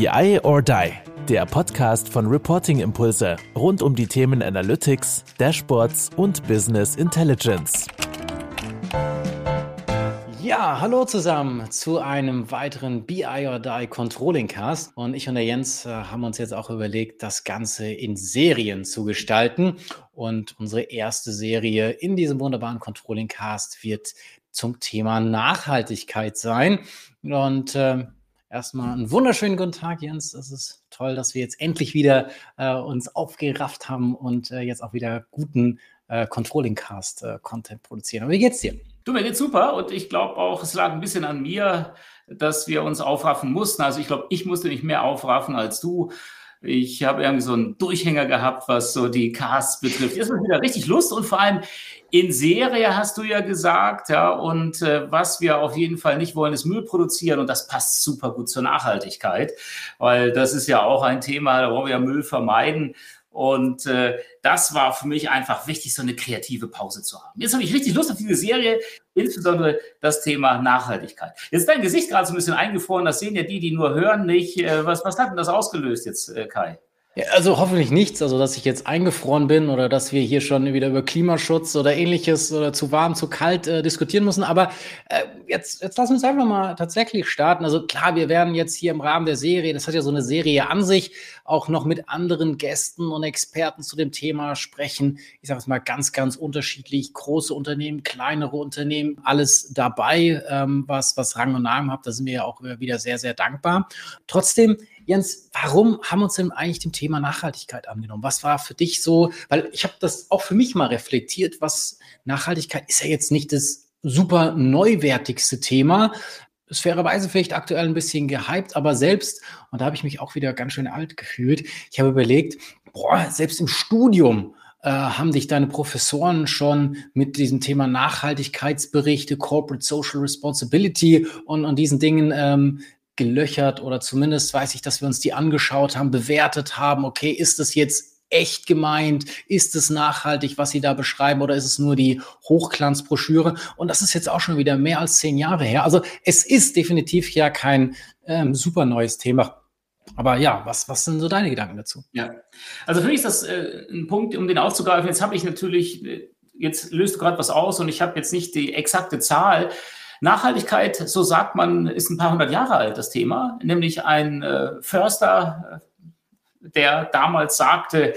BI or Die, der Podcast von Reporting Impulse rund um die Themen Analytics, Dashboards und Business Intelligence. Ja, hallo zusammen zu einem weiteren BI or Die Controlling Cast. Und ich und der Jens äh, haben uns jetzt auch überlegt, das Ganze in Serien zu gestalten. Und unsere erste Serie in diesem wunderbaren Controlling Cast wird zum Thema Nachhaltigkeit sein. Und äh, Erstmal einen wunderschönen guten Tag, Jens. Es ist toll, dass wir jetzt endlich wieder äh, uns aufgerafft haben und äh, jetzt auch wieder guten äh, Controlling-Cast-Content äh, produzieren. Aber wie geht's dir? Du, mir geht's super und ich glaube auch, es lag ein bisschen an mir, dass wir uns aufraffen mussten. Also ich glaube, ich musste nicht mehr aufraffen als du. Ich habe irgendwie so einen Durchhänger gehabt, was so die Casts betrifft. Jetzt ist wieder richtig Lust und vor allem in Serie hast du ja gesagt, ja, und äh, was wir auf jeden Fall nicht wollen, ist Müll produzieren und das passt super gut zur Nachhaltigkeit, weil das ist ja auch ein Thema, wollen wir Müll vermeiden. Und äh, das war für mich einfach wichtig, so eine kreative Pause zu haben. Jetzt habe ich richtig Lust auf diese Serie, insbesondere das Thema Nachhaltigkeit. Jetzt ist dein Gesicht gerade so ein bisschen eingefroren, das sehen ja die, die nur hören, nicht. Äh, was, was hat denn das ausgelöst jetzt, äh, Kai? Ja, also hoffentlich nichts, also dass ich jetzt eingefroren bin oder dass wir hier schon wieder über Klimaschutz oder ähnliches oder zu warm, zu kalt äh, diskutieren müssen. Aber äh, jetzt, jetzt lass uns einfach mal tatsächlich starten. Also klar, wir werden jetzt hier im Rahmen der Serie, das hat ja so eine Serie an sich, auch noch mit anderen Gästen und Experten zu dem Thema sprechen. Ich sage es mal ganz, ganz unterschiedlich. Große Unternehmen, kleinere Unternehmen, alles dabei, ähm, was, was Rang und Namen hat. Da sind wir ja auch wieder sehr, sehr dankbar. Trotzdem Jens, warum haben wir uns denn eigentlich dem Thema Nachhaltigkeit angenommen? Was war für dich so, weil ich habe das auch für mich mal reflektiert, was Nachhaltigkeit ist ja jetzt nicht das super neuwertigste Thema. Ist fairerweise vielleicht aktuell ein bisschen gehypt, aber selbst, und da habe ich mich auch wieder ganz schön alt gefühlt, ich habe überlegt, boah, selbst im Studium äh, haben dich deine Professoren schon mit diesem Thema Nachhaltigkeitsberichte, Corporate Social Responsibility und, und diesen Dingen ähm, gelöchert oder zumindest weiß ich, dass wir uns die angeschaut haben, bewertet haben, okay, ist das jetzt echt gemeint? Ist es nachhaltig, was Sie da beschreiben, oder ist es nur die Hochglanzbroschüre? Und das ist jetzt auch schon wieder mehr als zehn Jahre her. Also es ist definitiv ja kein ähm, super neues Thema. Aber ja, was, was sind so deine Gedanken dazu? Ja, also für mich ist das äh, ein Punkt, um den aufzugreifen. Jetzt habe ich natürlich, äh, jetzt löst gerade was aus und ich habe jetzt nicht die exakte Zahl. Nachhaltigkeit, so sagt man, ist ein paar hundert Jahre alt, das Thema. Nämlich ein äh, Förster, äh, der damals sagte,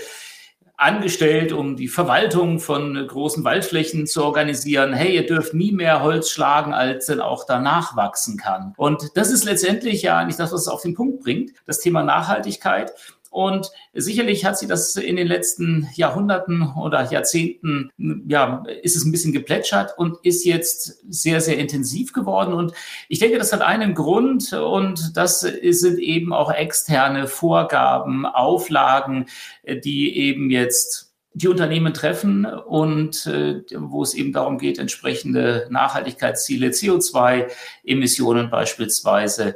angestellt, um die Verwaltung von großen Waldflächen zu organisieren. Hey, ihr dürft nie mehr Holz schlagen, als denn auch danach wachsen kann. Und das ist letztendlich ja nicht das, was es auf den Punkt bringt, das Thema Nachhaltigkeit. Und sicherlich hat sie das in den letzten Jahrhunderten oder Jahrzehnten, ja, ist es ein bisschen geplätschert und ist jetzt sehr, sehr intensiv geworden. Und ich denke, das hat einen Grund und das sind eben auch externe Vorgaben, Auflagen, die eben jetzt die Unternehmen treffen und äh, wo es eben darum geht, entsprechende Nachhaltigkeitsziele, CO2-Emissionen beispielsweise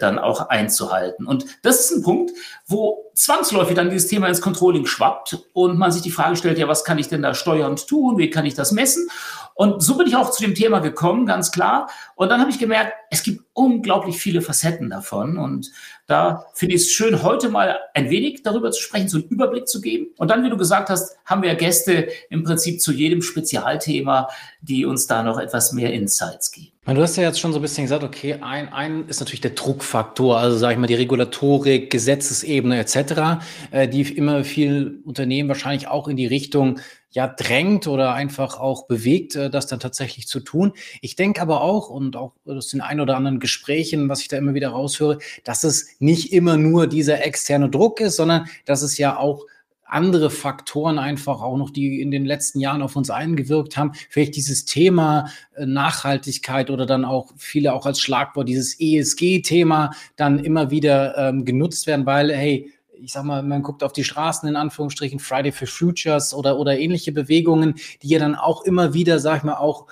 dann auch einzuhalten. Und das ist ein Punkt, wo zwangsläufig dann dieses Thema ins Controlling schwappt und man sich die Frage stellt, ja, was kann ich denn da steuernd tun? Wie kann ich das messen? Und so bin ich auch zu dem Thema gekommen, ganz klar. Und dann habe ich gemerkt, es gibt unglaublich viele Facetten davon. Und da finde ich es schön, heute mal ein wenig darüber zu sprechen, so einen Überblick zu geben. Und dann, wie du gesagt hast, haben wir Gäste im Prinzip zu jedem Spezialthema, die uns da noch etwas mehr Insights geben. Du hast ja jetzt schon so ein bisschen gesagt, okay, ein, ein ist natürlich der Druckfaktor, also sage ich mal die Regulatorik, Gesetzesebene etc., äh, die immer viel Unternehmen wahrscheinlich auch in die Richtung ja drängt oder einfach auch bewegt, äh, das dann tatsächlich zu tun. Ich denke aber auch und auch aus den ein oder anderen Gesprächen, was ich da immer wieder raushöre, dass es nicht immer nur dieser externe Druck ist, sondern dass es ja auch andere Faktoren einfach auch noch, die in den letzten Jahren auf uns eingewirkt haben. Vielleicht dieses Thema äh, Nachhaltigkeit oder dann auch viele auch als Schlagwort dieses ESG-Thema dann immer wieder ähm, genutzt werden, weil, hey, ich sag mal, man guckt auf die Straßen in Anführungsstrichen, Friday for Futures oder, oder ähnliche Bewegungen, die ja dann auch immer wieder, sag ich mal, auch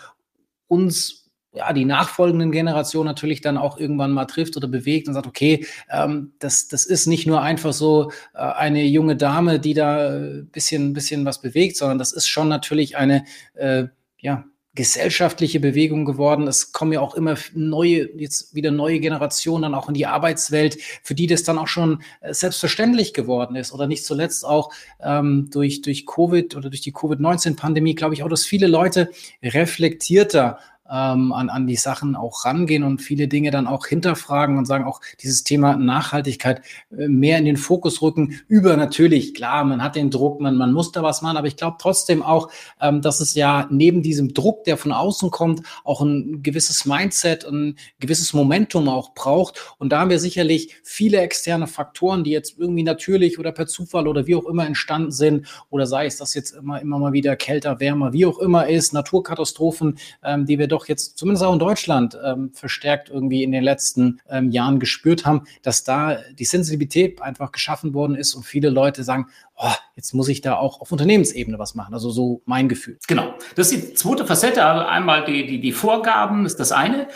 uns ja, die nachfolgenden Generationen natürlich dann auch irgendwann mal trifft oder bewegt und sagt, okay, ähm, das, das ist nicht nur einfach so äh, eine junge Dame, die da ein äh, bisschen, bisschen was bewegt, sondern das ist schon natürlich eine, äh, ja, gesellschaftliche Bewegung geworden. Es kommen ja auch immer neue, jetzt wieder neue Generationen dann auch in die Arbeitswelt, für die das dann auch schon äh, selbstverständlich geworden ist. Oder nicht zuletzt auch ähm, durch, durch Covid oder durch die Covid-19-Pandemie, glaube ich auch, dass viele Leute reflektierter ähm, an, an die Sachen auch rangehen und viele Dinge dann auch hinterfragen und sagen, auch dieses Thema Nachhaltigkeit äh, mehr in den Fokus rücken. Über natürlich, klar, man hat den Druck, man, man muss da was machen, aber ich glaube trotzdem auch, ähm, dass es ja neben diesem Druck, der von außen kommt, auch ein gewisses Mindset, ein gewisses Momentum auch braucht. Und da haben wir sicherlich viele externe Faktoren, die jetzt irgendwie natürlich oder per Zufall oder wie auch immer entstanden sind, oder sei es, dass jetzt immer, immer mal wieder kälter, wärmer, wie auch immer ist, Naturkatastrophen, ähm, die wir doch doch jetzt zumindest auch in Deutschland ähm, verstärkt irgendwie in den letzten ähm, Jahren gespürt haben, dass da die Sensibilität einfach geschaffen worden ist und viele Leute sagen, oh, jetzt muss ich da auch auf Unternehmensebene was machen. Also so mein Gefühl. Genau. Das ist die zweite Facette. Also einmal die, die, die Vorgaben ist das eine.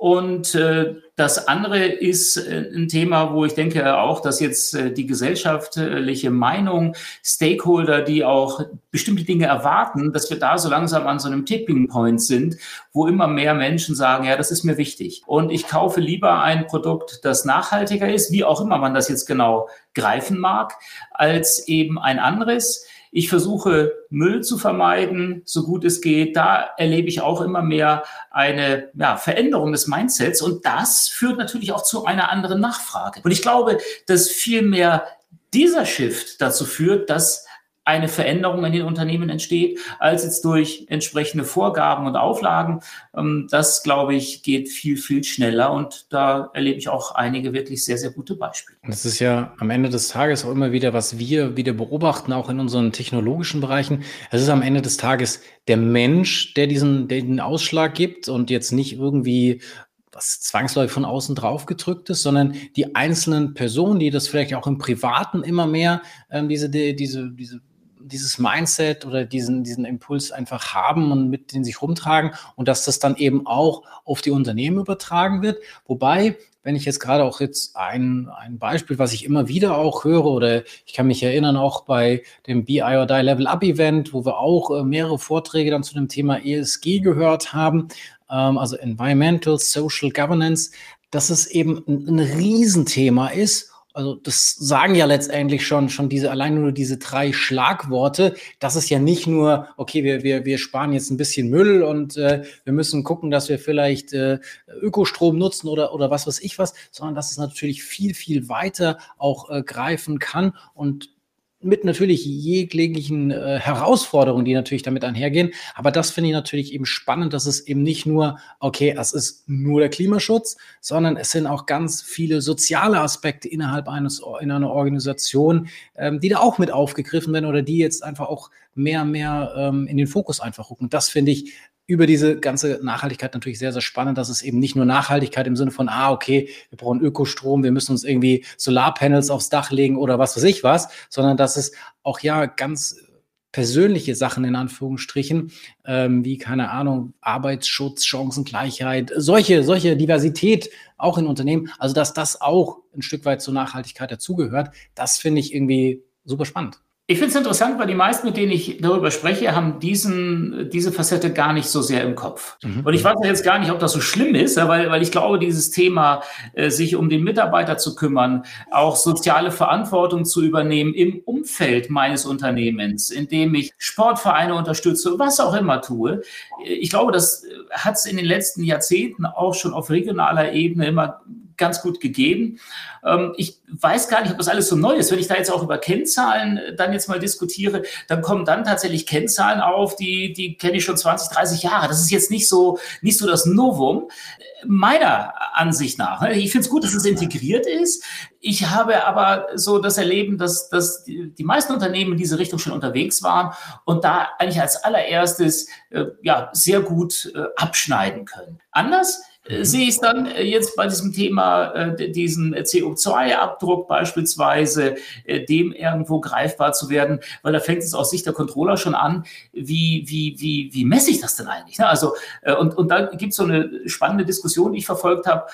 Und äh, das andere ist äh, ein Thema, wo ich denke auch, dass jetzt äh, die gesellschaftliche Meinung, Stakeholder, die auch bestimmte Dinge erwarten, dass wir da so langsam an so einem Tipping Point sind, wo immer mehr Menschen sagen, ja, das ist mir wichtig. Und ich kaufe lieber ein Produkt, das nachhaltiger ist, wie auch immer man das jetzt genau greifen mag, als eben ein anderes. Ich versuche Müll zu vermeiden, so gut es geht. Da erlebe ich auch immer mehr eine ja, Veränderung des Mindsets und das führt natürlich auch zu einer anderen Nachfrage. Und ich glaube, dass viel mehr dieser Shift dazu führt, dass eine Veränderung in den Unternehmen entsteht, als jetzt durch entsprechende Vorgaben und Auflagen. Ähm, das, glaube ich, geht viel, viel schneller und da erlebe ich auch einige wirklich sehr, sehr gute Beispiele. Das ist ja am Ende des Tages auch immer wieder, was wir wieder beobachten, auch in unseren technologischen Bereichen. Es ist am Ende des Tages der Mensch, der diesen, der den Ausschlag gibt und jetzt nicht irgendwie was zwangsläufig von außen drauf gedrückt ist, sondern die einzelnen Personen, die das vielleicht auch im Privaten immer mehr ähm, diese, die, diese, diese dieses Mindset oder diesen, diesen Impuls einfach haben und mit den sich rumtragen und dass das dann eben auch auf die Unternehmen übertragen wird. Wobei, wenn ich jetzt gerade auch jetzt ein, ein Beispiel, was ich immer wieder auch höre, oder ich kann mich erinnern auch bei dem BI or Die Level Up Event, wo wir auch äh, mehrere Vorträge dann zu dem Thema ESG gehört haben, ähm, also Environmental Social Governance, dass es eben ein, ein Riesenthema ist also das sagen ja letztendlich schon, schon diese, allein nur diese drei Schlagworte. Das ist ja nicht nur, okay, wir, wir, wir sparen jetzt ein bisschen Müll und äh, wir müssen gucken, dass wir vielleicht äh, Ökostrom nutzen oder, oder was weiß ich was, sondern dass es natürlich viel, viel weiter auch äh, greifen kann und mit natürlich jeglichen äh, Herausforderungen, die natürlich damit einhergehen. Aber das finde ich natürlich eben spannend, dass es eben nicht nur, okay, es ist nur der Klimaschutz, sondern es sind auch ganz viele soziale Aspekte innerhalb eines in einer Organisation, ähm, die da auch mit aufgegriffen werden oder die jetzt einfach auch mehr, mehr ähm, in den Fokus einfach rücken. Das finde ich über diese ganze Nachhaltigkeit natürlich sehr, sehr spannend, dass es eben nicht nur Nachhaltigkeit im Sinne von, ah, okay, wir brauchen Ökostrom, wir müssen uns irgendwie Solarpanels aufs Dach legen oder was weiß ich was, sondern dass es auch ja ganz persönliche Sachen in Anführungsstrichen, ähm, wie, keine Ahnung, Arbeitsschutz, Chancengleichheit, solche, solche Diversität auch in Unternehmen, also dass das auch ein Stück weit zur Nachhaltigkeit dazugehört, das finde ich irgendwie super spannend. Ich finde es interessant, weil die meisten, mit denen ich darüber spreche, haben diesen, diese Facette gar nicht so sehr im Kopf. Mhm. Und ich weiß jetzt gar nicht, ob das so schlimm ist, weil, weil ich glaube, dieses Thema, äh, sich um den Mitarbeiter zu kümmern, auch soziale Verantwortung zu übernehmen im Umfeld meines Unternehmens, indem ich Sportvereine unterstütze, was auch immer tue. Ich glaube, das hat es in den letzten Jahrzehnten auch schon auf regionaler Ebene immer ganz gut gegeben. Ähm, ich weiß gar nicht, ob das alles so neu ist. Wenn ich da jetzt auch über Kennzahlen äh, dann jetzt mal diskutiere, dann kommen dann tatsächlich Kennzahlen auf, die, die kenne ich schon 20, 30 Jahre. Das ist jetzt nicht so, nicht so das Novum. Meiner Ansicht nach. Ne? Ich finde es gut, dass es integriert ist. Ich habe aber so das Erleben, dass, dass die, meisten Unternehmen in diese Richtung schon unterwegs waren und da eigentlich als allererstes äh, ja, sehr gut äh, abschneiden können. Anders äh, sehe ich dann äh, jetzt bei diesem Thema, äh, diesen CO2-Abdruck beispielsweise, dem irgendwo greifbar zu werden, weil da fängt es aus Sicht der Controller schon an, wie, wie, wie, wie messe ich das denn eigentlich? Ne? Also, und, und da gibt es so eine spannende Diskussion, die ich verfolgt habe.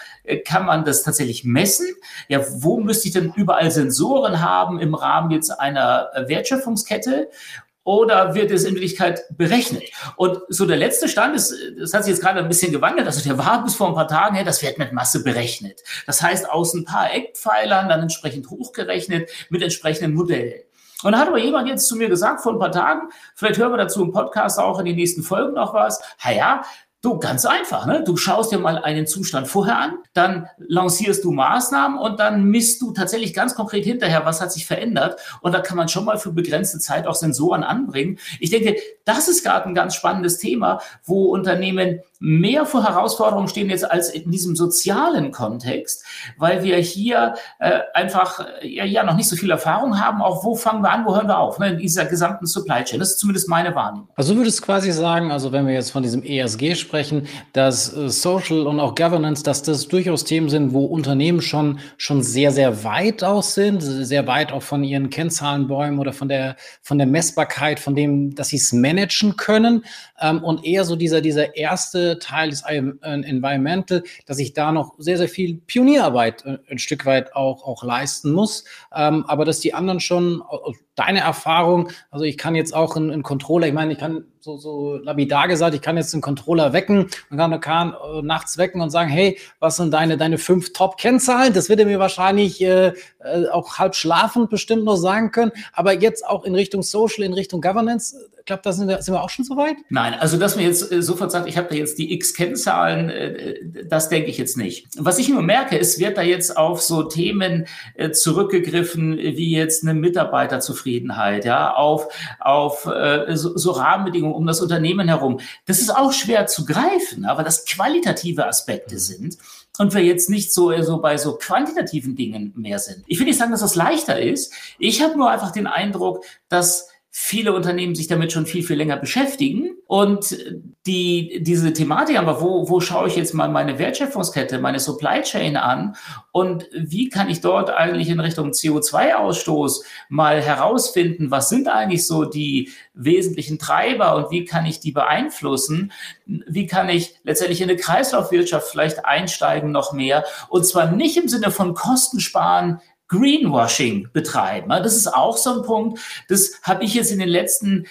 Kann man das tatsächlich messen? Ja, wo müsste ich denn überall Sensoren haben im Rahmen jetzt einer Wertschöpfungskette? Oder wird es in Wirklichkeit berechnet? Und so der letzte Stand ist, das hat sich jetzt gerade ein bisschen gewandelt, also der war bis vor ein paar Tagen, ja, das wird mit Masse berechnet. Das heißt, aus ein paar Eckpfeilern dann entsprechend hochgerechnet mit entsprechenden Modellen. Und da hat aber jemand jetzt zu mir gesagt vor ein paar Tagen, vielleicht hören wir dazu im Podcast auch in den nächsten Folgen noch was, ha ja, Du, ganz einfach. Ne? Du schaust dir mal einen Zustand vorher an, dann lancierst du Maßnahmen und dann misst du tatsächlich ganz konkret hinterher, was hat sich verändert. Und da kann man schon mal für begrenzte Zeit auch Sensoren anbringen. Ich denke, das ist gerade ein ganz spannendes Thema, wo Unternehmen mehr vor Herausforderungen stehen jetzt als in diesem sozialen Kontext, weil wir hier äh, einfach äh, ja, ja noch nicht so viel Erfahrung haben. Auch wo fangen wir an, wo hören wir auf? Ne? In dieser gesamten Supply Chain. Das ist zumindest meine Wahrnehmung. Also du würdest quasi sagen, also wenn wir jetzt von diesem ESG sprechen, dass äh, Social und auch Governance, dass das durchaus Themen sind, wo Unternehmen schon schon sehr sehr weit aus sind, sehr weit auch von ihren Kennzahlenbäumen oder von der von der Messbarkeit, von dem, dass sie es managen können ähm, und eher so dieser dieser erste Teil ist Environmental, dass ich da noch sehr, sehr viel Pionierarbeit äh, ein Stück weit auch, auch leisten muss. Ähm, aber dass die anderen schon, deine Erfahrung, also ich kann jetzt auch einen, einen Controller, ich meine, ich kann so, so lapidar gesagt, ich kann jetzt einen Controller wecken und kann, kann äh, nachts wecken und sagen, hey, was sind deine, deine fünf Top-Kennzahlen? Das wird er mir wahrscheinlich äh, äh, auch halb schlafend bestimmt noch sagen können. Aber jetzt auch in Richtung Social, in Richtung Governance, glaube, da sind wir, sind wir auch schon so weit? Nein, also dass mir jetzt äh, sofort sagt, ich habe da jetzt die X-Kennzahlen, äh, das denke ich jetzt nicht. Was ich nur merke, es wird da jetzt auf so Themen äh, zurückgegriffen, wie jetzt eine Mitarbeiterzufriedenheit, ja, auf, auf äh, so, so Rahmenbedingungen um das Unternehmen herum. Das ist auch schwer zu greifen, aber das qualitative Aspekte sind und wir jetzt nicht so, so bei so quantitativen Dingen mehr sind. Ich will nicht sagen, dass das leichter ist. Ich habe nur einfach den Eindruck, dass viele Unternehmen sich damit schon viel, viel länger beschäftigen. Und die, diese Thematik, aber wo, wo schaue ich jetzt mal meine Wertschöpfungskette, meine Supply Chain an und wie kann ich dort eigentlich in Richtung CO2-Ausstoß mal herausfinden, was sind eigentlich so die wesentlichen Treiber und wie kann ich die beeinflussen? Wie kann ich letztendlich in eine Kreislaufwirtschaft vielleicht einsteigen noch mehr? Und zwar nicht im Sinne von Kosten sparen, Greenwashing betreiben. Das ist auch so ein Punkt, das habe ich jetzt in den letzten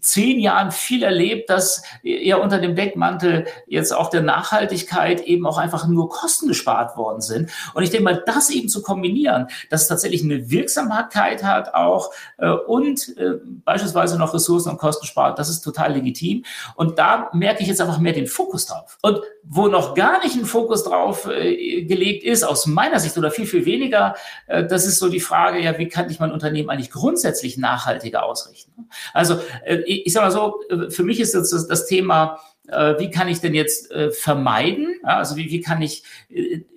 zehn Jahren viel erlebt, dass ja unter dem Deckmantel jetzt auch der Nachhaltigkeit eben auch einfach nur Kosten gespart worden sind. Und ich denke mal, das eben zu kombinieren, dass es tatsächlich eine Wirksamkeit hat auch äh, und äh, beispielsweise noch Ressourcen und Kosten spart, das ist total legitim. Und da merke ich jetzt einfach mehr den Fokus drauf. Und wo noch gar nicht ein Fokus drauf äh, gelegt ist, aus meiner Sicht oder viel, viel weniger, äh, das ist so die Frage, ja, wie kann ich mein Unternehmen eigentlich grundsätzlich nachhaltiger ausrichten? Äh, ich sage mal so, äh, für mich ist das das Thema, äh, wie kann ich denn jetzt vermeiden? Also wie, wie kann ich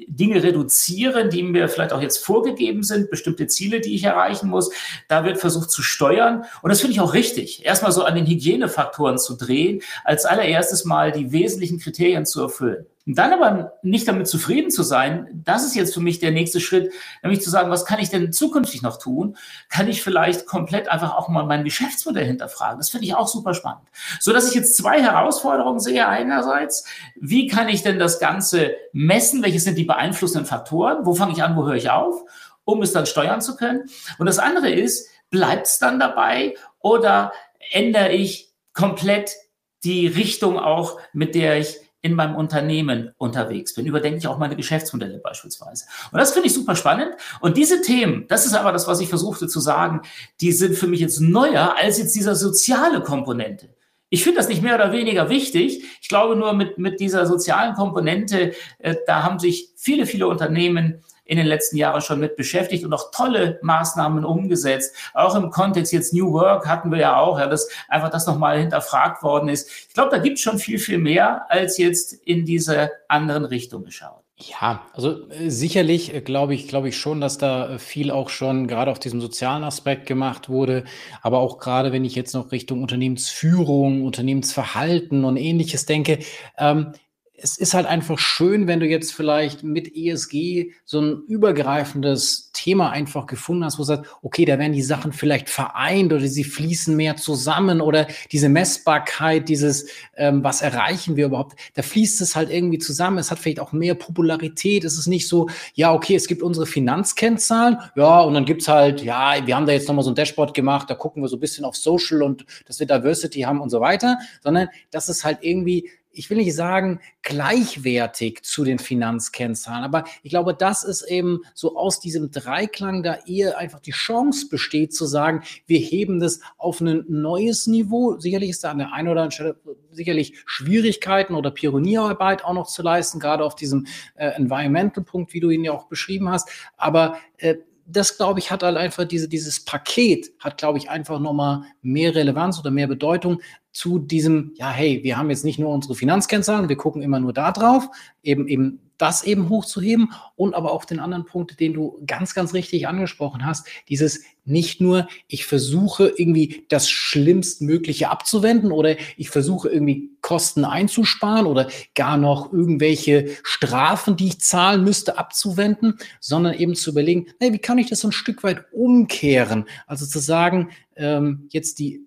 Dinge reduzieren, die mir vielleicht auch jetzt vorgegeben sind, bestimmte Ziele, die ich erreichen muss. Da wird versucht zu steuern. Und das finde ich auch richtig, erstmal so an den Hygienefaktoren zu drehen, als allererstes mal die wesentlichen Kriterien zu erfüllen. Und dann aber nicht damit zufrieden zu sein, das ist jetzt für mich der nächste Schritt, nämlich zu sagen, was kann ich denn zukünftig noch tun? Kann ich vielleicht komplett einfach auch mal mein Geschäftsmodell hinterfragen? Das finde ich auch super spannend. So dass ich jetzt zwei Herausforderungen sehe. Einerseits, wie kann ich denn das Ganze messen? Welche sind die beeinflussenden Faktoren? Wo fange ich an? Wo höre ich auf? Um es dann steuern zu können. Und das andere ist, bleibt es dann dabei oder ändere ich komplett die Richtung auch, mit der ich in meinem Unternehmen unterwegs bin. Überdenke ich auch meine Geschäftsmodelle beispielsweise. Und das finde ich super spannend. Und diese Themen, das ist aber das, was ich versuchte zu sagen, die sind für mich jetzt neuer als jetzt dieser soziale Komponente. Ich finde das nicht mehr oder weniger wichtig. Ich glaube nur mit, mit dieser sozialen Komponente, äh, da haben sich viele, viele Unternehmen in den letzten Jahren schon mit beschäftigt und auch tolle Maßnahmen umgesetzt. Auch im Kontext jetzt New Work hatten wir ja auch, ja, dass einfach das nochmal hinterfragt worden ist. Ich glaube, da gibt es schon viel, viel mehr, als jetzt in diese anderen Richtung geschaut. Ja, also äh, sicherlich äh, glaube ich, glaube ich schon, dass da äh, viel auch schon gerade auf diesem sozialen Aspekt gemacht wurde. Aber auch gerade, wenn ich jetzt noch Richtung Unternehmensführung, Unternehmensverhalten und ähnliches denke, ähm, es ist halt einfach schön, wenn du jetzt vielleicht mit ESG so ein übergreifendes Thema einfach gefunden hast, wo du sagst, okay, da werden die Sachen vielleicht vereint oder sie fließen mehr zusammen oder diese Messbarkeit, dieses, ähm, was erreichen wir überhaupt, da fließt es halt irgendwie zusammen. Es hat vielleicht auch mehr Popularität. Es ist nicht so, ja, okay, es gibt unsere Finanzkennzahlen, ja, und dann gibt's halt, ja, wir haben da jetzt nochmal so ein Dashboard gemacht, da gucken wir so ein bisschen auf Social und dass wir Diversity haben und so weiter, sondern das ist halt irgendwie ich will nicht sagen gleichwertig zu den Finanzkennzahlen, aber ich glaube, das ist eben so aus diesem Dreiklang da eher einfach die Chance besteht zu sagen, wir heben das auf ein neues Niveau. Sicherlich ist da an der einen oder anderen Stelle sicherlich Schwierigkeiten oder Pionierarbeit auch noch zu leisten, gerade auf diesem äh, Environmental-Punkt, wie du ihn ja auch beschrieben hast. Aber äh, das, glaube ich, hat halt einfach diese, dieses Paket, hat, glaube ich, einfach nochmal mehr Relevanz oder mehr Bedeutung zu diesem, ja, hey, wir haben jetzt nicht nur unsere Finanzkennzahlen, wir gucken immer nur da drauf, eben, eben das eben hochzuheben und aber auch den anderen Punkt, den du ganz, ganz richtig angesprochen hast, dieses nicht nur, ich versuche irgendwie das Schlimmstmögliche abzuwenden oder ich versuche irgendwie Kosten einzusparen oder gar noch irgendwelche Strafen, die ich zahlen müsste, abzuwenden, sondern eben zu überlegen, hey, wie kann ich das so ein Stück weit umkehren? Also zu sagen, ähm, jetzt die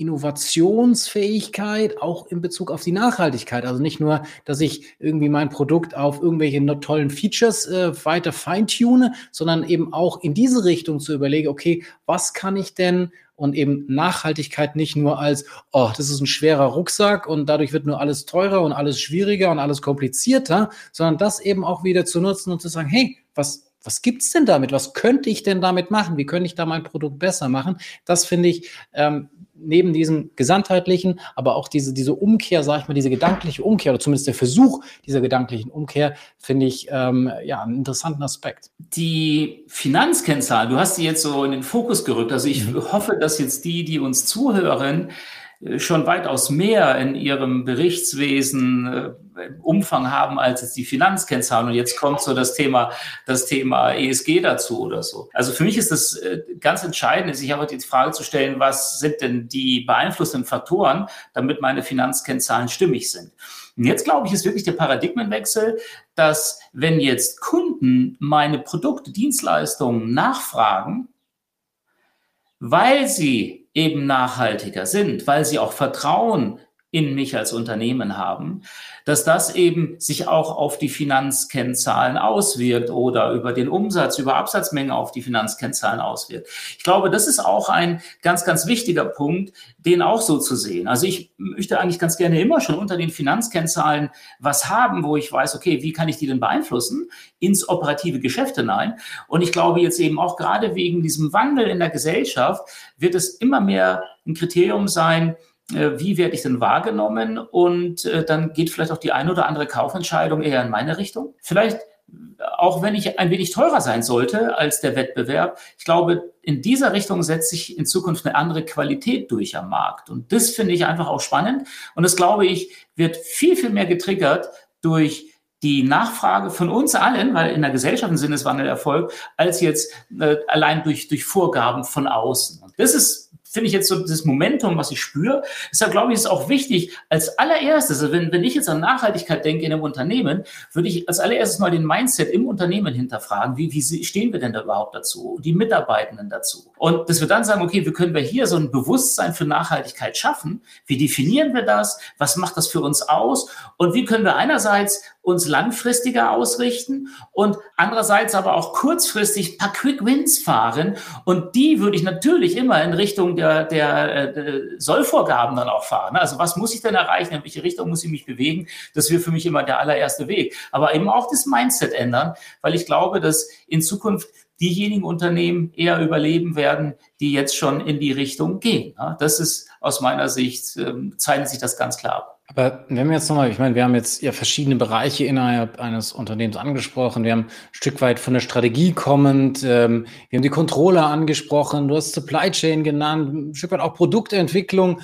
Innovationsfähigkeit auch in Bezug auf die Nachhaltigkeit. Also nicht nur, dass ich irgendwie mein Produkt auf irgendwelche tollen Features äh, weiter feintune, sondern eben auch in diese Richtung zu überlegen, okay, was kann ich denn und eben Nachhaltigkeit nicht nur als, oh, das ist ein schwerer Rucksack und dadurch wird nur alles teurer und alles schwieriger und alles komplizierter, sondern das eben auch wieder zu nutzen und zu sagen, hey, was, was gibt's denn damit? Was könnte ich denn damit machen? Wie könnte ich da mein Produkt besser machen? Das finde ich ähm, neben diesem gesamtheitlichen, aber auch diese, diese Umkehr, sage ich mal, diese gedankliche Umkehr oder zumindest der Versuch dieser gedanklichen Umkehr, finde ich ähm, ja einen interessanten Aspekt. Die Finanzkennzahlen, du hast sie jetzt so in den Fokus gerückt. Also ich mhm. hoffe, dass jetzt die, die uns zuhören, schon weitaus mehr in ihrem Berichtswesen äh, Umfang haben als jetzt die Finanzkennzahlen. Und jetzt kommt so das Thema, das Thema ESG dazu oder so. Also für mich ist das äh, ganz entscheidend, sich aber die Frage zu stellen, was sind denn die beeinflussenden Faktoren, damit meine Finanzkennzahlen stimmig sind. Und jetzt glaube ich, ist wirklich der Paradigmenwechsel, dass wenn jetzt Kunden meine Produkte, Dienstleistungen nachfragen, weil sie eben nachhaltiger sind, weil sie auch Vertrauen in mich als Unternehmen haben, dass das eben sich auch auf die Finanzkennzahlen auswirkt oder über den Umsatz, über Absatzmenge auf die Finanzkennzahlen auswirkt. Ich glaube, das ist auch ein ganz, ganz wichtiger Punkt, den auch so zu sehen. Also ich möchte eigentlich ganz gerne immer schon unter den Finanzkennzahlen was haben, wo ich weiß, okay, wie kann ich die denn beeinflussen ins operative Geschäft hinein? Und ich glaube jetzt eben auch gerade wegen diesem Wandel in der Gesellschaft wird es immer mehr ein Kriterium sein, wie werde ich denn wahrgenommen? Und äh, dann geht vielleicht auch die eine oder andere Kaufentscheidung eher in meine Richtung. Vielleicht auch wenn ich ein wenig teurer sein sollte als der Wettbewerb, ich glaube, in dieser Richtung setzt sich in Zukunft eine andere Qualität durch am Markt. Und das finde ich einfach auch spannend. Und das, glaube ich, wird viel, viel mehr getriggert durch die Nachfrage von uns allen, weil in der Gesellschaft ein Sinneswandel erfolgt, als jetzt äh, allein durch, durch Vorgaben von außen. Und das ist finde ich jetzt so das Momentum, was ich spüre. Deshalb glaube ich, ist auch wichtig, als allererstes, also wenn, wenn ich jetzt an Nachhaltigkeit denke in einem Unternehmen, würde ich als allererstes mal den Mindset im Unternehmen hinterfragen. Wie, wie stehen wir denn da überhaupt dazu? Die Mitarbeitenden dazu? Und dass wir dann sagen, okay, wie können wir hier so ein Bewusstsein für Nachhaltigkeit schaffen? Wie definieren wir das? Was macht das für uns aus? Und wie können wir einerseits uns langfristiger ausrichten und andererseits aber auch kurzfristig paar Quick Wins fahren. Und die würde ich natürlich immer in Richtung der, der, der äh, Sollvorgaben dann auch fahren. Also was muss ich denn erreichen? In welche Richtung muss ich mich bewegen? Das wäre für mich immer der allererste Weg. Aber eben auch das Mindset ändern, weil ich glaube, dass in Zukunft diejenigen Unternehmen eher überleben werden, die jetzt schon in die Richtung gehen. Das ist aus meiner Sicht, ähm, zeichnet sich das ganz klar ab. Aber wenn wir jetzt nochmal, ich meine, wir haben jetzt ja verschiedene Bereiche innerhalb eines Unternehmens angesprochen. Wir haben ein Stück weit von der Strategie kommend, ähm, wir haben die Controller angesprochen, du hast Supply Chain genannt, ein Stück weit auch Produktentwicklung.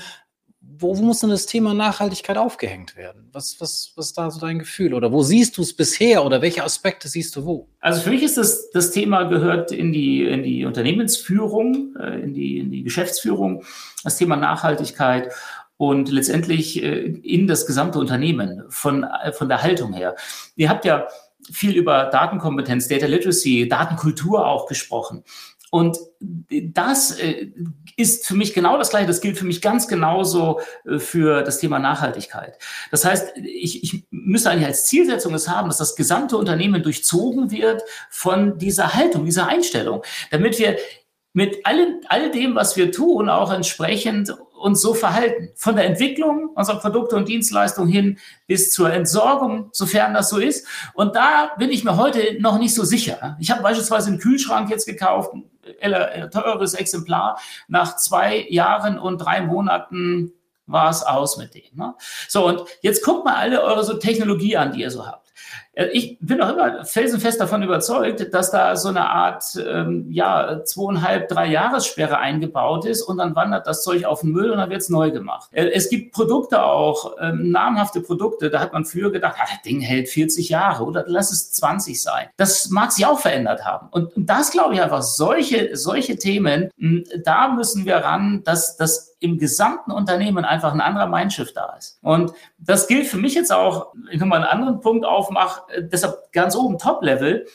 Wo, wo muss denn das Thema Nachhaltigkeit aufgehängt werden? Was, was, was ist da so dein Gefühl? Oder wo siehst du es bisher oder welche Aspekte siehst du wo? Also für mich ist das, das Thema gehört in die, in die Unternehmensführung, äh, in, die, in die Geschäftsführung, das Thema Nachhaltigkeit. und letztendlich äh, in das gesamte Unternehmen von, äh, von der Haltung her. Ihr habt ja viel über Datenkompetenz, Data Literacy, Datenkultur auch gesprochen. Und das äh, ist für mich genau das Gleiche. Das gilt für mich ganz genauso äh, für das Thema Nachhaltigkeit. Das heißt, ich, ich müsste eigentlich als Zielsetzung es haben, dass das gesamte Unternehmen durchzogen wird von dieser Haltung, dieser Einstellung, damit wir mit allem, all dem, was wir tun, auch entsprechend uns so verhalten. Von der Entwicklung unserer Produkte und Dienstleistungen hin bis zur Entsorgung, sofern das so ist. Und da bin ich mir heute noch nicht so sicher. Ich habe beispielsweise einen Kühlschrank jetzt gekauft, teures Exemplar. Nach zwei Jahren und drei Monaten war es aus mit dem. Ne? So, und jetzt guckt mal alle eure so Technologie an, die ihr so habt. Äh, ich bin auch immer felsenfest davon überzeugt, dass da so eine Art, ähm, ja, zweieinhalb, drei Jahressperre eingebaut ist und dann wandert das Zeug auf den Müll und dann wird es neu gemacht. Äh, es gibt Produkte auch, ähm, namhafte Produkte, da hat man früher gedacht, ah, das Ding hält 40 Jahre oder lass es 20 sein. Das mag sich auch verändert haben. Und das glaube ich einfach, solche, solche Themen, da müssen wir ran, dass das im gesamten Unternehmen einfach ein anderer Mindshift da ist. Und das gilt für mich jetzt auch, ich mal einen anderen Punkt aufmache, äh, deshalb ganz oben Top-Level.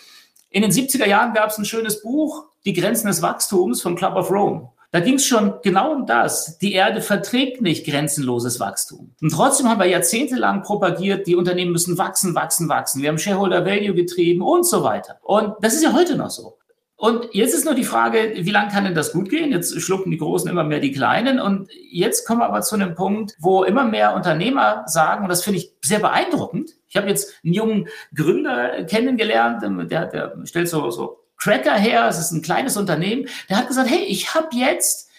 In den 70er Jahren gab es ein schönes Buch, Die Grenzen des Wachstums vom Club of Rome. Da ging es schon genau um das. Die Erde verträgt nicht grenzenloses Wachstum. Und trotzdem haben wir jahrzehntelang propagiert, die Unternehmen müssen wachsen, wachsen, wachsen. Wir haben Shareholder Value getrieben und so weiter. Und das ist ja heute noch so. Und jetzt ist nur die Frage, wie lange kann denn das gut gehen? Jetzt schlucken die Großen immer mehr die Kleinen. Und jetzt kommen wir aber zu einem Punkt, wo immer mehr Unternehmer sagen, und das finde ich sehr beeindruckend. Ich habe jetzt einen jungen Gründer kennengelernt, der, der stellt so, so Cracker her, es ist ein kleines Unternehmen, der hat gesagt, hey, ich habe jetzt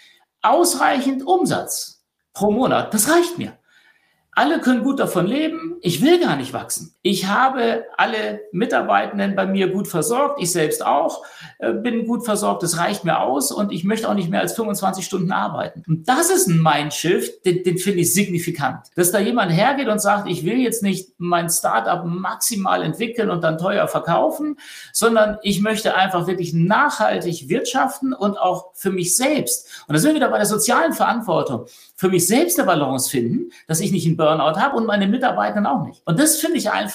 ausreichend Umsatz pro Monat. Das reicht mir. Alle können gut davon leben. Ich will gar nicht wachsen. Ich habe alle Mitarbeitenden bei mir gut versorgt. Ich selbst auch äh, bin gut versorgt. Das reicht mir aus und ich möchte auch nicht mehr als 25 Stunden arbeiten. Und das ist ein Mindshift, den, den finde ich signifikant. Dass da jemand hergeht und sagt, ich will jetzt nicht mein Startup maximal entwickeln und dann teuer verkaufen, sondern ich möchte einfach wirklich nachhaltig wirtschaften und auch für mich selbst. Und da sind wir wieder bei der sozialen Verantwortung für mich selbst eine Balance finden, dass ich nicht einen Burnout habe und meine Mitarbeiter auch nicht. Und das finde ich einfach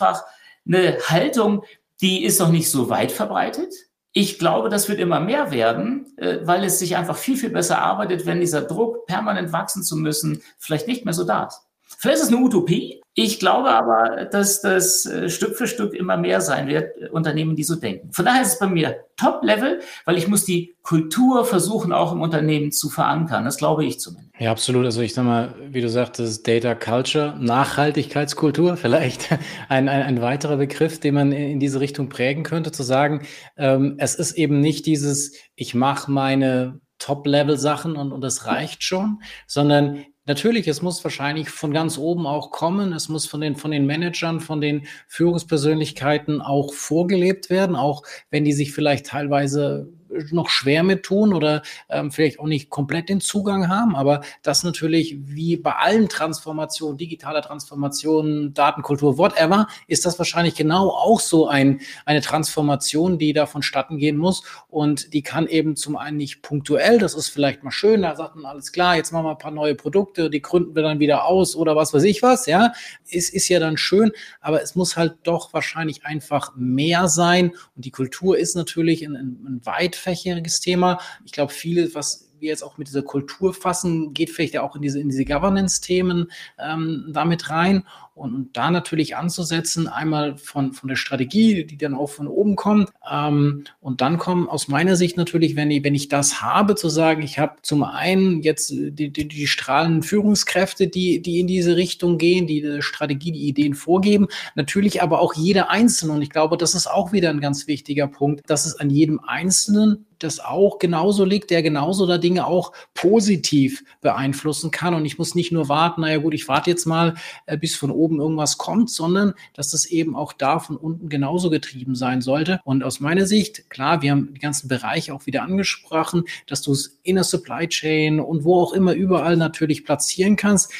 eine Haltung, die ist noch nicht so weit verbreitet. Ich glaube, das wird immer mehr werden, äh, weil es sich einfach viel, viel besser arbeitet, wenn dieser Druck, permanent wachsen zu müssen, vielleicht nicht mehr so da ist. Vielleicht ist es eine Utopie. Ich glaube aber, dass das äh, Stück für Stück immer mehr sein wird, äh, Unternehmen, die so denken. Von daher ist es bei mir Top-Level, weil ich muss die Kultur versuchen, auch im Unternehmen zu verankern. Das glaube ich zumindest. Ja, absolut. Also ich sag mal, wie du sagtest, Data Culture, Nachhaltigkeitskultur, vielleicht ein, ein, ein weiterer Begriff, den man in diese Richtung prägen könnte, zu sagen, ähm, es ist eben nicht dieses, ich mache meine Top-Level-Sachen und, und das reicht schon, sondern Natürlich, es muss wahrscheinlich von ganz oben auch kommen. Es muss von den, von den Managern, von den Führungspersönlichkeiten auch vorgelebt werden, auch wenn die sich vielleicht teilweise noch schwer mit tun oder ähm, vielleicht auch nicht komplett den Zugang haben. Aber das natürlich wie bei allen Transformationen, digitaler Transformationen, Datenkultur, whatever, ist das wahrscheinlich genau auch so ein, eine Transformation, die da vonstatten gehen muss. Und die kann eben zum einen nicht punktuell, das ist vielleicht mal schön, da sagt man alles klar, jetzt machen wir ein paar neue Produkte, die gründen wir dann wieder aus oder was weiß ich was, ja. Ist, ist ja dann schön, aber es muss halt doch wahrscheinlich einfach mehr sein. Und die Kultur ist natürlich ein, ein weit breitfächiges Thema. Ich glaube, viel, was wir jetzt auch mit dieser Kultur fassen, geht vielleicht ja auch in diese, in diese Governance-Themen ähm, damit rein. Und, und, da natürlich anzusetzen, einmal von, von der Strategie, die dann auch von oben kommt. Ähm, und dann kommen aus meiner Sicht natürlich, wenn ich, wenn ich das habe, zu sagen, ich habe zum einen jetzt die, die, die strahlenden Führungskräfte, die, die in diese Richtung gehen, die die Strategie, die Ideen vorgeben, natürlich aber auch jeder Einzelne. Und ich glaube, das ist auch wieder ein ganz wichtiger Punkt, dass es an jedem Einzelnen das auch genauso liegt, der genauso da Dinge auch positiv beeinflussen kann. Und ich muss nicht nur warten, naja gut, ich warte jetzt mal, äh, bis von oben irgendwas kommt, sondern dass das eben auch da von unten genauso getrieben sein sollte. Und aus meiner Sicht, klar, wir haben die ganzen Bereiche auch wieder angesprochen, dass du es in der Supply Chain und wo auch immer überall natürlich platzieren kannst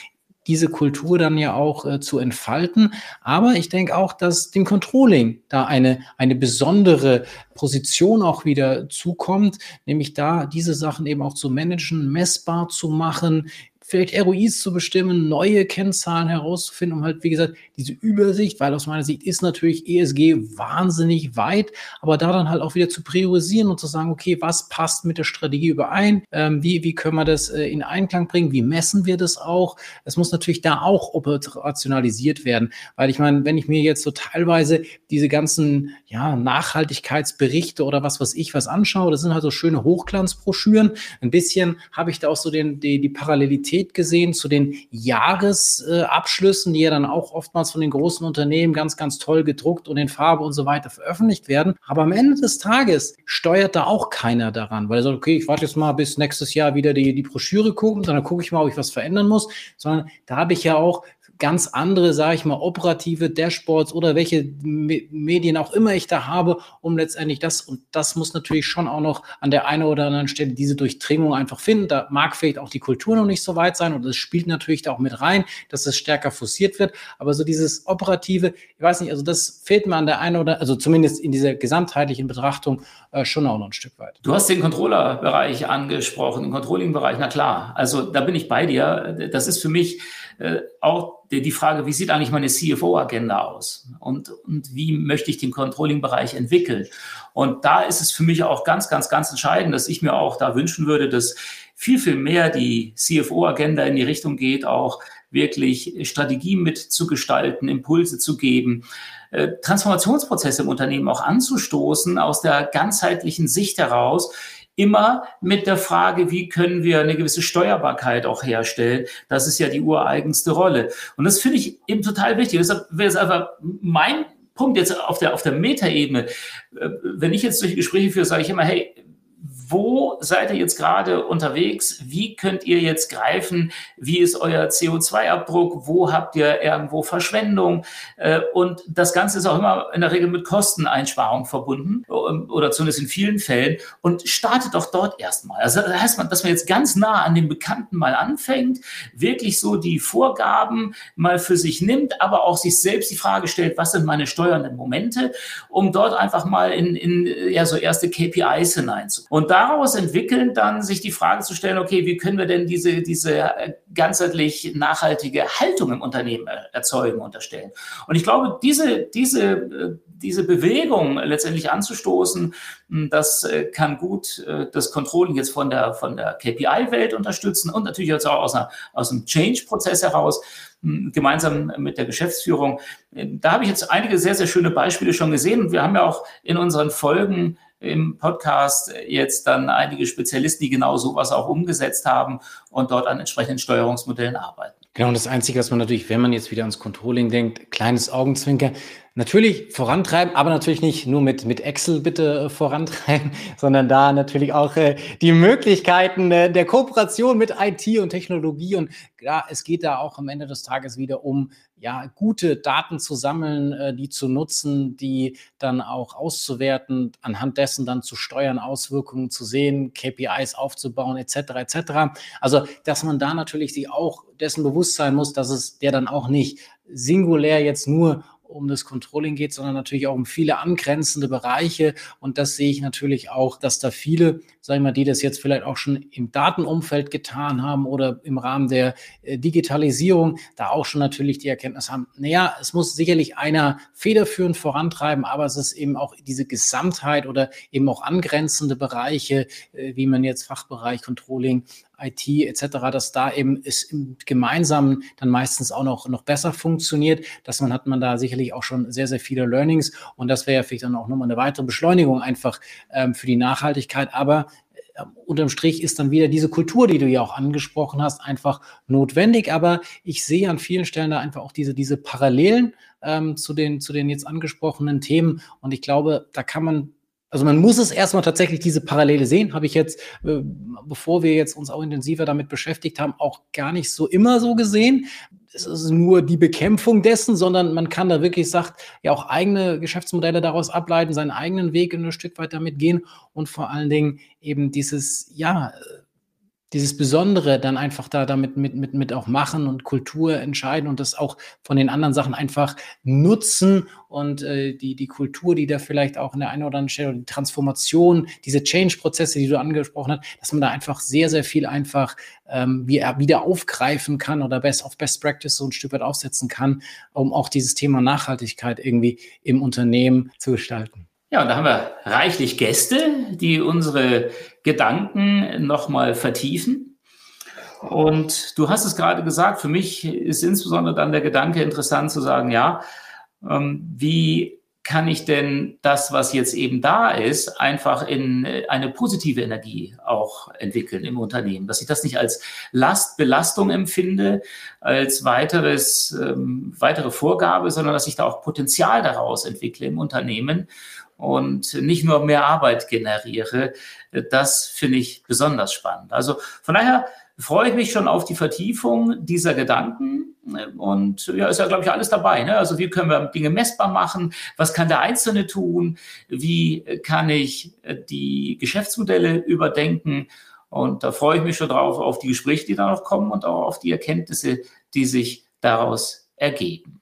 diese Kultur dann ja auch äh, zu entfalten. Aber ich denke auch, dass dem Controlling da eine, eine besondere Position auch wieder zukommt, nämlich da diese Sachen eben auch zu managen, messbar zu machen, vielleicht ROIs zu bestimmen, neue Kennzahlen herauszufinden, um halt, wie gesagt, diese Übersicht, weil aus meiner Sicht ist natürlich ESG wahnsinnig weit, aber da dann halt auch wieder zu priorisieren und zu sagen, okay, was passt mit der Strategie überein? Ähm, wie, wie können wir das äh, in Einklang bringen? Wie messen wir das auch? Es muss natürlich da auch operationalisiert werden, weil ich meine, wenn ich mir jetzt so teilweise diese ganzen ja, Nachhaltigkeitsberichte oder was weiß ich was anschaue, das sind halt so schöne Hochglanzbroschüren. Ein bisschen habe ich da auch so den, die, die Parallelität gesehen zu den Jahresabschlüssen, die ja dann auch oftmals von den großen Unternehmen ganz, ganz toll gedruckt und in Farbe und so weiter veröffentlicht werden. Aber am Ende des Tages steuert da auch keiner daran, weil er sagt, okay, ich warte jetzt mal bis nächstes Jahr wieder die, die Broschüre gucken, dann gucke ich mal, ob ich was verändern muss, sondern da habe ich ja auch ganz andere, sage ich mal, operative Dashboards oder welche Medien auch immer ich da habe, um letztendlich das, und das muss natürlich schon auch noch an der einen oder anderen Stelle diese Durchdringung einfach finden. Da mag vielleicht auch die Kultur noch nicht so weit sein und das spielt natürlich da auch mit rein, dass es stärker forciert wird. Aber so dieses operative, ich weiß nicht, also das fehlt mir an der einen oder, also zumindest in dieser gesamtheitlichen Betrachtung äh, schon auch noch ein Stück weit. Du hast den Controller-Bereich angesprochen, den Controlling-Bereich, na klar. Also da bin ich bei dir. Das ist für mich äh, auch die, Frage, wie sieht eigentlich meine CFO-Agenda aus und, und wie möchte ich den Controlling-Bereich entwickeln? Und da ist es für mich auch ganz, ganz, ganz entscheidend, dass ich mir auch da wünschen würde, dass viel, viel mehr die CFO-Agenda in die Richtung geht, auch wirklich Strategien mitzugestalten, Impulse zu geben, äh, Transformationsprozesse im Unternehmen auch anzustoßen aus der ganzheitlichen Sicht heraus, immer mit der Frage, wie können wir eine gewisse Steuerbarkeit auch herstellen. Das ist ja die ureigenste Rolle. Und das finde ich eben total wichtig. Deshalb wäre es einfach mein Punkt jetzt auf der, auf der Metaebene. Äh, wenn ich jetzt durch Gespräche führe, sage ich immer, hey, wo seid ihr jetzt gerade unterwegs? Wie könnt ihr jetzt greifen? Wie ist euer CO2-Abdruck? Wo habt ihr irgendwo Verschwendung? Äh, und das Ganze ist auch immer in der Regel mit Kosteneinsparung verbunden ähm, oder zumindest in vielen Fällen. Und startet doch dort erstmal. Also das heißt, dass man jetzt ganz nah an den Bekannten mal anfängt, wirklich so die Vorgaben mal für sich nimmt, aber auch sich selbst die Frage stellt, was sind meine steuernden Momente, um dort einfach mal in, in ja, so erste KPIs hineinzukommen. Und daraus entwickeln dann sich die Frage zu stellen, okay, wie können wir denn diese, diese ganzheitlich nachhaltige Haltung im Unternehmen erzeugen, unterstellen? Und ich glaube, diese, diese, diese Bewegung letztendlich anzustoßen, hm, das äh, kann gut äh, das Controlling jetzt von der, von der KPI-Welt unterstützen und natürlich jetzt auch aus, einer, aus einem Change-Prozess heraus hm, gemeinsam mit der Geschäftsführung. Da habe ich jetzt einige sehr, sehr schöne Beispiele schon gesehen. Wir haben ja auch in unseren Folgen im Podcast jetzt dann einige Spezialisten, die genau sowas auch umgesetzt haben und dort an entsprechenden Steuerungsmodellen arbeiten. Genau, und das Einzige, was man natürlich, wenn man jetzt wieder ans Controlling denkt, kleines Augenzwinker, natürlich vorantreiben, aber natürlich nicht nur mit, mit Excel bitte äh, vorantreiben, sondern da natürlich auch äh, die Möglichkeiten äh, der Kooperation mit IT und Technologie. Und ja, es geht da auch am Ende des Tages wieder um ja, gute Daten zu sammeln, äh, die zu nutzen, die dann auch auszuwerten, anhand dessen dann zu steuern, Auswirkungen zu sehen, KPIs aufzubauen, etc. etc. Also, dass man da natürlich sich auch dessen bewusst sein muss, dass es der dann auch nicht singulär jetzt nur um das Controlling geht, sondern natürlich auch um viele angrenzende Bereiche. Und das sehe ich natürlich auch, dass da viele, sagen wir mal, die das jetzt vielleicht auch schon im Datenumfeld getan haben oder im Rahmen der äh, Digitalisierung, da auch schon natürlich die Erkenntnis haben, naja, es muss sicherlich einer federführend vorantreiben, aber es ist eben auch diese Gesamtheit oder eben auch angrenzende Bereiche, äh, wie man jetzt Fachbereich Controlling IT etc., dass da eben es im Gemeinsamen dann meistens auch noch, noch besser funktioniert. Dass man hat man da sicherlich auch schon sehr, sehr viele Learnings und das wäre ja vielleicht dann auch nochmal eine weitere Beschleunigung einfach ähm, für die Nachhaltigkeit. Aber äh, unterm Strich ist dann wieder diese Kultur, die du ja auch angesprochen hast, einfach notwendig. Aber ich sehe an vielen Stellen da einfach auch diese, diese Parallelen ähm, zu, den, zu den jetzt angesprochenen Themen. Und ich glaube, da kann man also man muss es erstmal tatsächlich diese Parallele sehen, habe ich jetzt, äh, bevor wir jetzt uns auch intensiver damit beschäftigt haben, auch gar nicht so immer so gesehen. Es ist nur die Bekämpfung dessen, sondern man kann da wirklich sagt, ja auch eigene Geschäftsmodelle daraus ableiten, seinen eigenen Weg ein Stück weit damit gehen und vor allen Dingen eben dieses, ja, dieses Besondere dann einfach da damit mit, mit, mit auch machen und Kultur entscheiden und das auch von den anderen Sachen einfach nutzen und äh, die, die Kultur, die da vielleicht auch in der einen oder anderen Stelle, die Transformation, diese Change-Prozesse, die du angesprochen hast, dass man da einfach sehr, sehr viel einfach ähm, wieder aufgreifen kann oder best auf Best Practice so ein Stück weit aufsetzen kann, um auch dieses Thema Nachhaltigkeit irgendwie im Unternehmen zu gestalten. Ja, und da haben wir reichlich Gäste, die unsere Gedanken nochmal vertiefen. Und du hast es gerade gesagt, für mich ist insbesondere dann der Gedanke interessant zu sagen, ja, ähm, wie kann ich denn das, was jetzt eben da ist, einfach in eine positive Energie auch entwickeln im Unternehmen, dass ich das nicht als Last, Belastung empfinde, als weiteres, ähm, weitere Vorgabe, sondern dass ich da auch Potenzial daraus entwickle im Unternehmen und nicht nur mehr Arbeit generiere. Das finde ich besonders spannend. Also von daher freue ich mich schon auf die Vertiefung dieser Gedanken. Und ja, ist ja, glaube ich, alles dabei. Ne? Also wie können wir Dinge messbar machen? Was kann der Einzelne tun? Wie kann ich die Geschäftsmodelle überdenken? Und da freue ich mich schon drauf, auf die Gespräche, die da noch kommen und auch auf die Erkenntnisse, die sich daraus ergeben.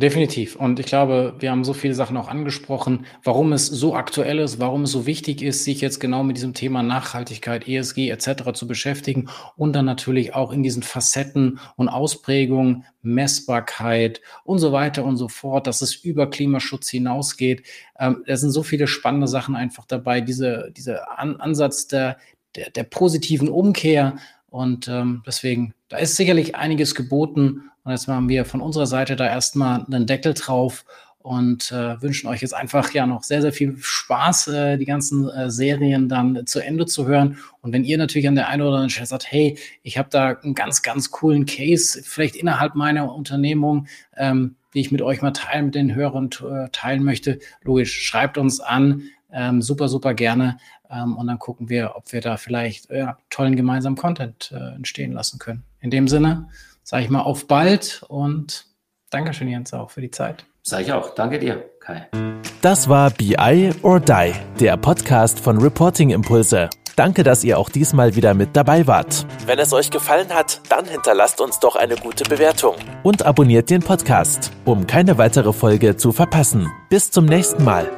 Definitiv. Und ich glaube, wir haben so viele Sachen auch angesprochen, warum es so aktuell ist, warum es so wichtig ist, sich jetzt genau mit diesem Thema Nachhaltigkeit, ESG etc. zu beschäftigen und dann natürlich auch in diesen Facetten und Ausprägungen, Messbarkeit und so weiter und so fort, dass es über Klimaschutz hinausgeht. Ähm, da sind so viele spannende Sachen einfach dabei. Diese, dieser An Ansatz der, der, der positiven Umkehr und ähm, deswegen, da ist sicherlich einiges geboten. Und jetzt machen wir von unserer Seite da erstmal einen Deckel drauf und äh, wünschen euch jetzt einfach ja noch sehr, sehr viel Spaß, äh, die ganzen äh, Serien dann zu Ende zu hören. Und wenn ihr natürlich an der einen oder anderen Stelle sagt, hey, ich habe da einen ganz, ganz coolen Case, vielleicht innerhalb meiner Unternehmung, ähm, die ich mit euch mal teilen, mit den Hörern äh, teilen möchte, logisch, schreibt uns an. Ähm, super, super gerne. Ähm, und dann gucken wir, ob wir da vielleicht ja, tollen gemeinsamen Content äh, entstehen lassen können. In dem Sinne, sage ich mal, auf bald und Dankeschön, Jens, auch für die Zeit. Sage ich auch. Danke dir, Kai. Das war BI or Die, der Podcast von Reporting Impulse. Danke, dass ihr auch diesmal wieder mit dabei wart. Wenn es euch gefallen hat, dann hinterlasst uns doch eine gute Bewertung und abonniert den Podcast, um keine weitere Folge zu verpassen. Bis zum nächsten Mal.